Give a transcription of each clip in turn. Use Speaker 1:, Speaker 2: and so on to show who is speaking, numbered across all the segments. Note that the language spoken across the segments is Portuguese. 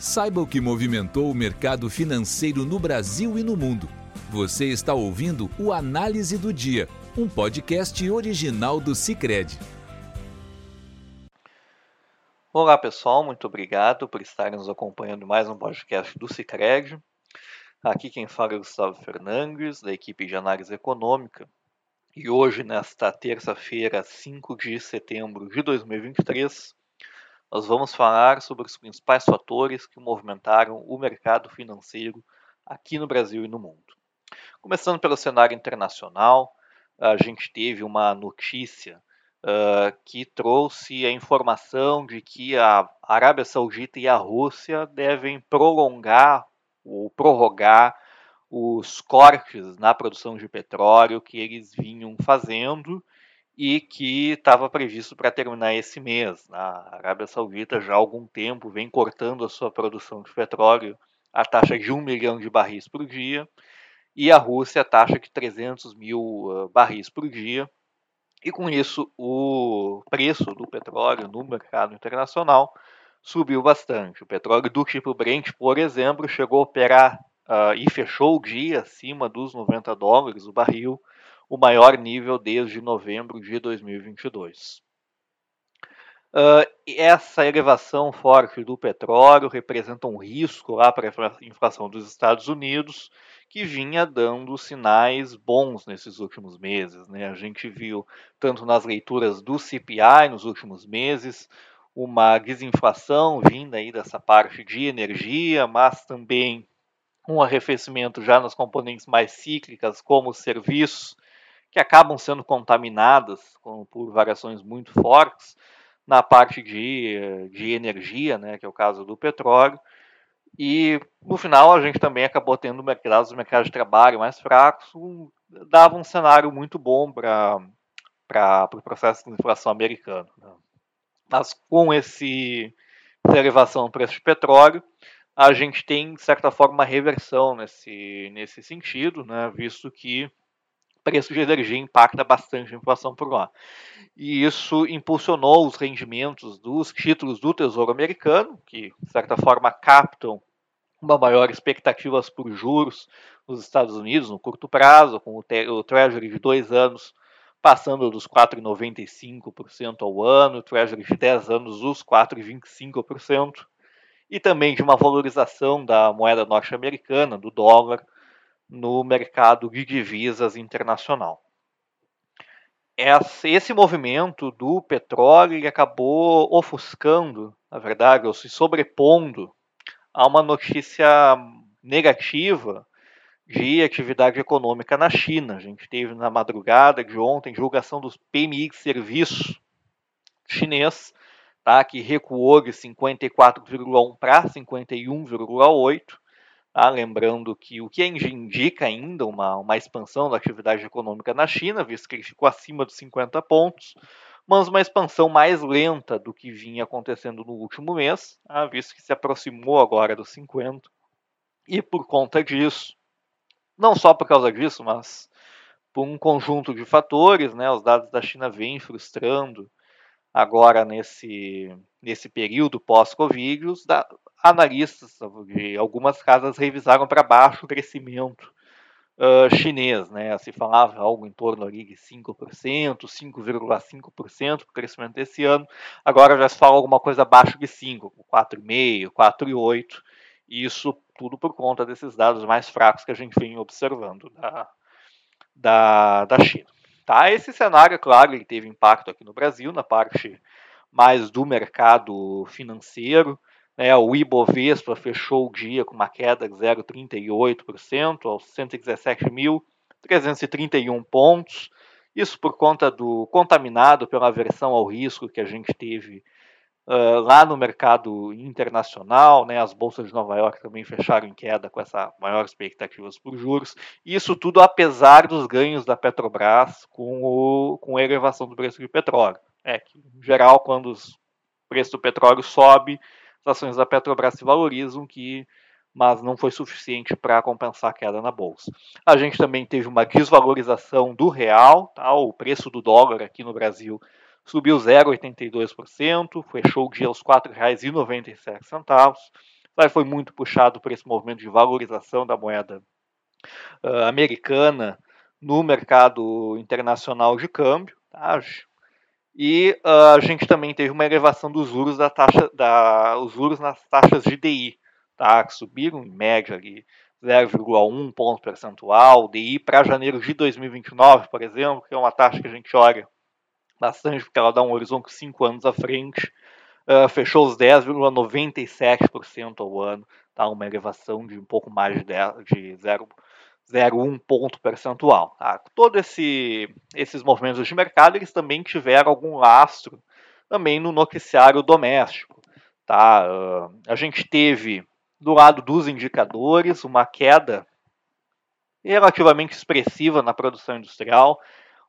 Speaker 1: Saiba o que movimentou o mercado financeiro no Brasil e no mundo. Você está ouvindo o Análise do Dia, um podcast original do Cicred.
Speaker 2: Olá pessoal, muito obrigado por estarem nos acompanhando mais um podcast do Cicred. Aqui quem fala é o Gustavo Fernandes, da equipe de análise econômica. E hoje, nesta terça-feira, 5 de setembro de 2023, nós vamos falar sobre os principais fatores que movimentaram o mercado financeiro aqui no Brasil e no mundo. Começando pelo cenário internacional, a gente teve uma notícia uh, que trouxe a informação de que a Arábia Saudita e a Rússia devem prolongar ou prorrogar os cortes na produção de petróleo que eles vinham fazendo e que estava previsto para terminar esse mês. A Arábia Saudita já há algum tempo vem cortando a sua produção de petróleo a taxa de 1 milhão de barris por dia e a Rússia a taxa de 300 mil barris por dia. E com isso o preço do petróleo no mercado internacional subiu bastante. O petróleo do tipo Brent, por exemplo, chegou a operar uh, e fechou o dia acima dos 90 dólares o barril, o maior nível desde novembro de 2022. Uh, essa elevação forte do petróleo representa um risco lá para a inflação dos Estados Unidos, que vinha dando sinais bons nesses últimos meses. Né? A gente viu, tanto nas leituras do CPI nos últimos meses, uma desinflação vinda aí dessa parte de energia, mas também um arrefecimento já nas componentes mais cíclicas, como serviços, que acabam sendo contaminadas com, por variações muito fortes na parte de, de energia, né, que é o caso do petróleo. E no final a gente também acabou tendo mercados, de trabalho mais fracos, um, dava um cenário muito bom para o pro processo de inflação americano. Né. Mas com esse, essa elevação do preço de petróleo, a gente tem, de certa forma, uma reversão nesse, nesse sentido, né, visto que preço de energia impacta bastante a inflação por lá. E isso impulsionou os rendimentos dos títulos do Tesouro Americano, que de certa forma captam uma maior expectativa por juros nos Estados Unidos no curto prazo, com o, o Treasury de dois anos passando dos 4,95% ao ano, o Treasury de 10 anos dos 4,25%, e também de uma valorização da moeda norte-americana, do dólar, no mercado de divisas internacional. Esse movimento do petróleo acabou ofuscando, na verdade, ou se sobrepondo a uma notícia negativa de atividade econômica na China. A gente teve na madrugada de ontem divulgação dos PMI de serviço chinês, tá, que recuou de 54,1 para 51,8 Tá? Lembrando que o que indica ainda uma, uma expansão da atividade econômica na China, visto que ele ficou acima dos 50 pontos, mas uma expansão mais lenta do que vinha acontecendo no último mês, tá? visto que se aproximou agora dos 50. E por conta disso, não só por causa disso, mas por um conjunto de fatores, né, os dados da China vêm frustrando agora nesse, nesse período pós-Covid, analistas de algumas casas revisaram para baixo o crescimento uh, chinês. Né? Se falava algo em torno ali de 5%, 5,5% o crescimento desse ano. Agora já se fala alguma coisa abaixo de 5%, 4,5%, 4,8%. Isso tudo por conta desses dados mais fracos que a gente vem observando da, da, da China. Tá? Esse cenário, claro, ele teve impacto aqui no Brasil, na parte mais do mercado financeiro. Né, o Ibovespa fechou o dia com uma queda de 0,38% aos 117.331 pontos. Isso por conta do contaminado pela aversão ao risco que a gente teve uh, lá no mercado internacional. Né, as bolsas de Nova York também fecharam em queda com essa maior expectativas por juros. Isso tudo apesar dos ganhos da Petrobras com, o, com a elevação do preço de petróleo. É que, em geral, quando o preço do petróleo sobe, as ações da Petrobras se valorizam, que mas não foi suficiente para compensar a queda na bolsa. A gente também teve uma desvalorização do real, tá? o preço do dólar aqui no Brasil subiu 0,82%, fechou o dia aos R$ 4,97. foi muito puxado por esse movimento de valorização da moeda uh, americana no mercado internacional de câmbio. Tá? E uh, a gente também teve uma elevação dos juros da taxa, da, os juros nas taxas de DI, tá? que subiram em média ali 0,1 ponto percentual, DI para janeiro de 2029, por exemplo, que é uma taxa que a gente olha bastante, porque ela dá um horizonte 5 anos à frente, uh, fechou os 10,97% ao ano, tá? uma elevação de um pouco mais de, 10, de 0,1 ponto percentual. Tá? Todos esse, esses movimentos de mercado eles também tiveram algum lastro também no noticiário doméstico. Tá? Uh, a gente teve do lado dos indicadores, uma queda relativamente expressiva na produção industrial,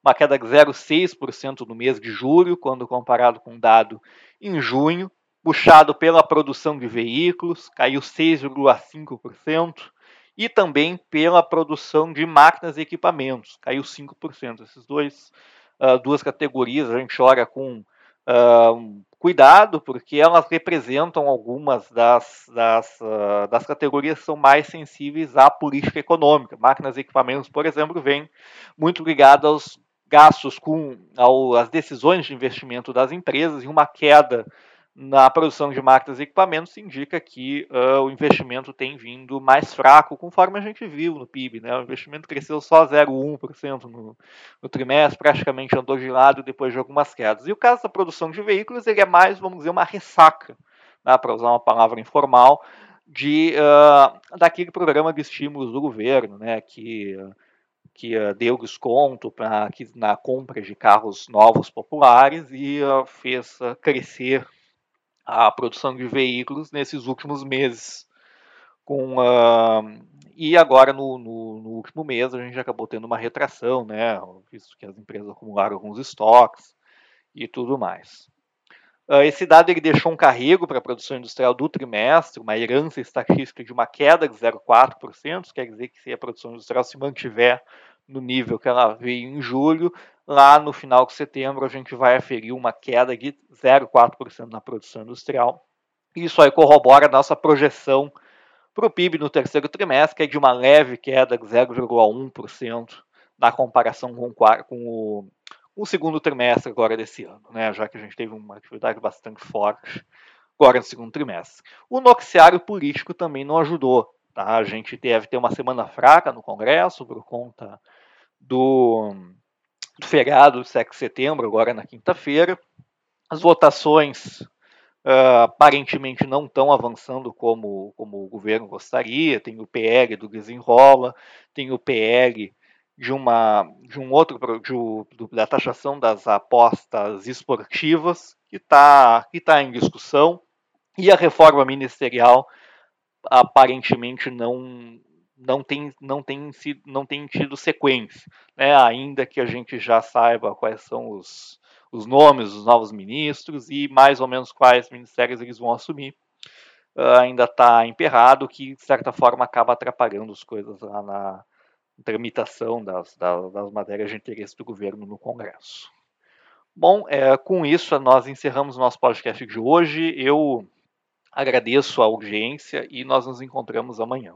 Speaker 2: uma queda de 0,6% no mês de julho, quando comparado com o dado em junho, puxado pela produção de veículos, caiu 6,5%, e também pela produção de máquinas e equipamentos, caiu 5%. Essas dois, uh, duas categorias a gente olha com uh, cuidado, porque elas representam algumas das, das, uh, das categorias que são mais sensíveis à política econômica. Máquinas e equipamentos, por exemplo, vêm muito ligadas aos gastos com ao, as decisões de investimento das empresas e uma queda na produção de máquinas e equipamentos indica que uh, o investimento tem vindo mais fraco, conforme a gente viu no PIB. Né? O investimento cresceu só 0,1% no, no trimestre, praticamente andou de lado depois de algumas quedas. E o caso da produção de veículos ele é mais, vamos dizer, uma ressaca, né? para usar uma palavra informal, de, uh, daquele programa de estímulos do governo, né? que, uh, que deu desconto pra, que, na compra de carros novos populares e fez crescer a produção de veículos nesses últimos meses. Com, uh, e agora, no, no, no, último mês, a gente acabou tendo uma retração, né, visto que as empresas acumularam alguns estoques e tudo mais. Uh, esse dado ele deixou um carrego para a produção industrial do trimestre, uma herança estatística de uma queda de 0,4%, quer dizer que se a produção industrial se mantiver no nível que ela veio em julho, Lá no final de setembro, a gente vai aferir uma queda de 0,4% na produção industrial. Isso aí corrobora a nossa projeção para o PIB no terceiro trimestre, que é de uma leve queda de 0,1% na comparação com, com o, o, segundo trimestre agora desse ano, né? já que a gente teve uma atividade bastante forte agora no segundo trimestre. O noticiário político também não ajudou. Tá? A gente deve ter uma semana fraca no Congresso por conta do do feriado do 7 de setembro, agora na quinta-feira. As votações uh, aparentemente não estão avançando como, como o governo gostaria. Tem o PL do desenrola, tem o PL de, uma, de um outro de, da taxação das apostas esportivas que está que tá em discussão e a reforma ministerial aparentemente não não tem, não tem, sido, não tem tido sequência, né? ainda que a gente já saiba quais são os, os nomes dos novos ministros e mais ou menos quais ministérios eles vão assumir. Uh, ainda está emperrado, que de certa forma acaba atrapalhando as coisas lá na tramitação das, das, das matérias de interesse do governo no Congresso. Bom, é, com isso nós encerramos o nosso podcast de hoje. Eu agradeço a audiência e nós nos encontramos amanhã.